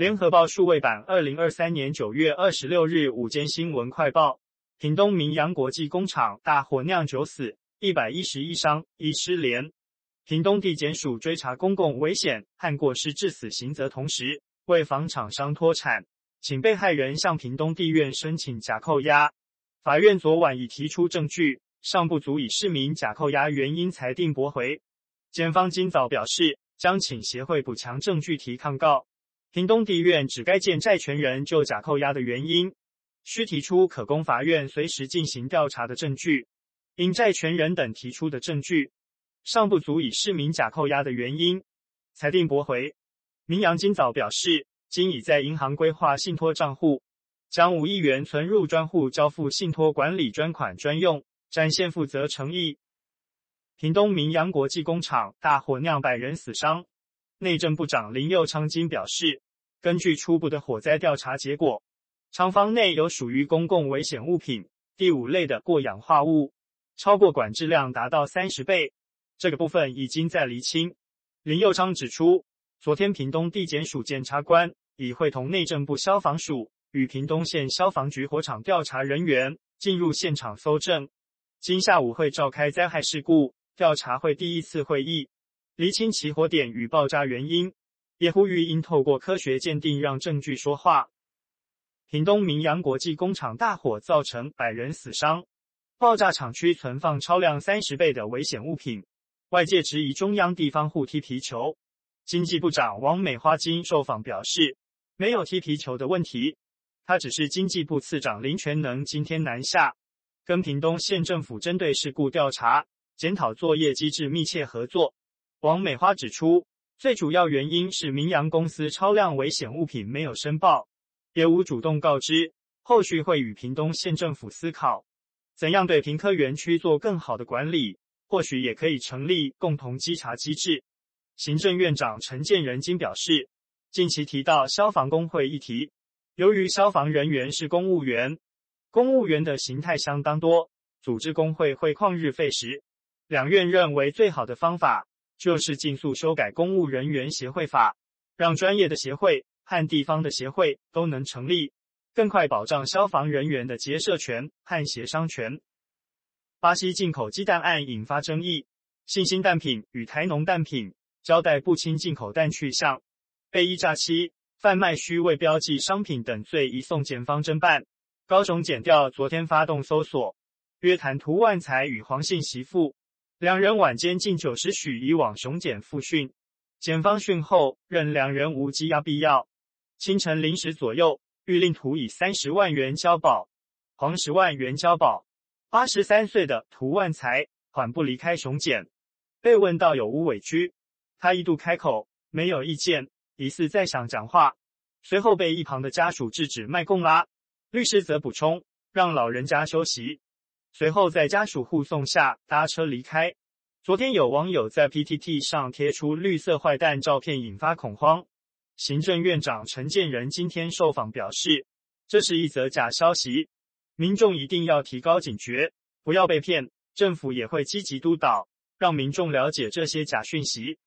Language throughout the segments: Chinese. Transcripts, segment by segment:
联合报数位版二零二三年九月二十六日午间新闻快报：屏东明扬国际工厂大火酿酒死，一百一十一伤，一失联。屏东地检署追查公共危险和过失致死刑责同时，为防厂商脱产，请被害人向屏东地院申请假扣押。法院昨晚已提出证据，尚不足以释明假扣押原因，裁定驳回。检方今早表示，将请协会补强证据提抗告。屏东地院只该见债权人就假扣押的原因，需提出可供法院随时进行调查的证据。因债权人等提出的证据尚不足以释明假扣押的原因，裁定驳回。明扬今早表示，今已在银行规划信托账户，将五亿元存入专户，交付信托管理专款专用，展现负责诚意。屏东明扬国际工厂大火酿百人死伤。内政部长林佑昌今表示，根据初步的火灾调查结果，厂房内有属于公共危险物品第五类的过氧化物，超过管制量达到三十倍。这个部分已经在厘清。林佑昌指出，昨天屏东地检署检察官已会同内政部消防署与屏东县消防局火场调查人员进入现场搜证，今下午会召开灾害事故调查会第一次会议。厘清起火点与爆炸原因，也呼吁应透过科学鉴定让证据说话。屏东明扬国际工厂大火造成百人死伤，爆炸厂区存放超量三十倍的危险物品，外界质疑中央地方互踢皮球。经济部长王美花今受访表示，没有踢皮球的问题，他只是经济部次长林全能今天南下，跟屏东县政府针对事故调查、检讨作业机制密切合作。王美花指出，最主要原因是明阳公司超量危险物品没有申报，也无主动告知。后续会与屏东县政府思考，怎样对屏科园区做更好的管理，或许也可以成立共同稽查机制。行政院长陈建仁今表示，近期提到消防工会议题，由于消防人员是公务员，公务员的形态相当多，组织工会会旷日费时，两院认为最好的方法。就是尽速修改公务人员协会法，让专业的协会和地方的协会都能成立，更快保障消防人员的结社权和协商权。巴西进口鸡蛋案引发争议，信兴蛋品与台农蛋品交代不清进口蛋去向，被依诈欺、贩卖虚伪标记商品等罪移送检方侦办。高雄检调昨天发动搜索，约谈涂万才与黄姓媳妇。两人晚间近九时许已往熊检复讯，检方讯后认两人无羁押必要。清晨零时左右，諭令涂以三十万元交保，黄十万元交保。八十三岁的涂万才缓步离开熊检，被问到有无委屈，他一度开口没有意见，疑似在想讲话，随后被一旁的家属制止卖贡啦。律师则补充让老人家休息。随后在家属护送下搭车离开。昨天有网友在 PTT 上贴出绿色坏蛋照片，引发恐慌。行政院长陈建仁今天受访表示，这是一则假消息，民众一定要提高警觉，不要被骗。政府也会积极督导，让民众了解这些假讯息。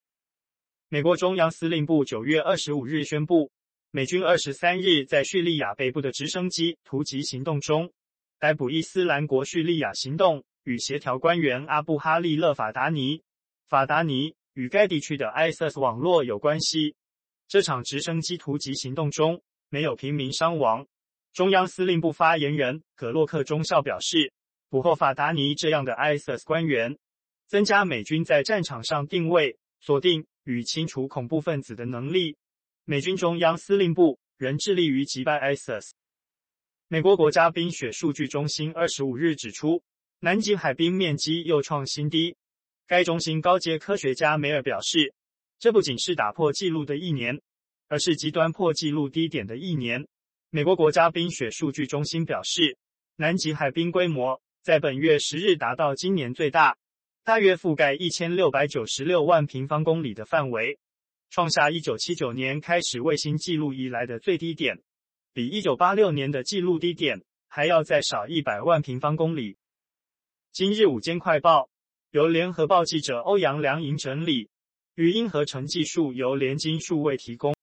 美国中央司令部九月二十五日宣布，美军二十三日在叙利亚北部的直升机突击行动中。逮捕伊斯兰国叙利亚行动与协调官员阿布哈利勒法达尼，法达尼与该地区的 ISIS 网络有关系。这场直升机突击行动中没有平民伤亡。中央司令部发言人葛洛克中校表示，捕获法达尼这样的 ISIS 官员，增加美军在战场上定位、锁定与清除恐怖分子的能力。美军中央司令部仍致力于击败 ISIS。美国国家冰雪数据中心二十五日指出，南极海冰面积又创新低。该中心高阶科学家梅尔表示，这不仅是打破纪录的一年，而是极端破纪录低点的一年。美国国家冰雪数据中心表示，南极海冰规模在本月十日达到今年最大，大约覆盖一千六百九十六万平方公里的范围，创下一九七九年开始卫星记录以来的最低点。比一九八六年的记录低点还要再少一百万平方公里。今日午间快报由联合报记者欧阳良莹整理，语音合成技术由联金数位提供。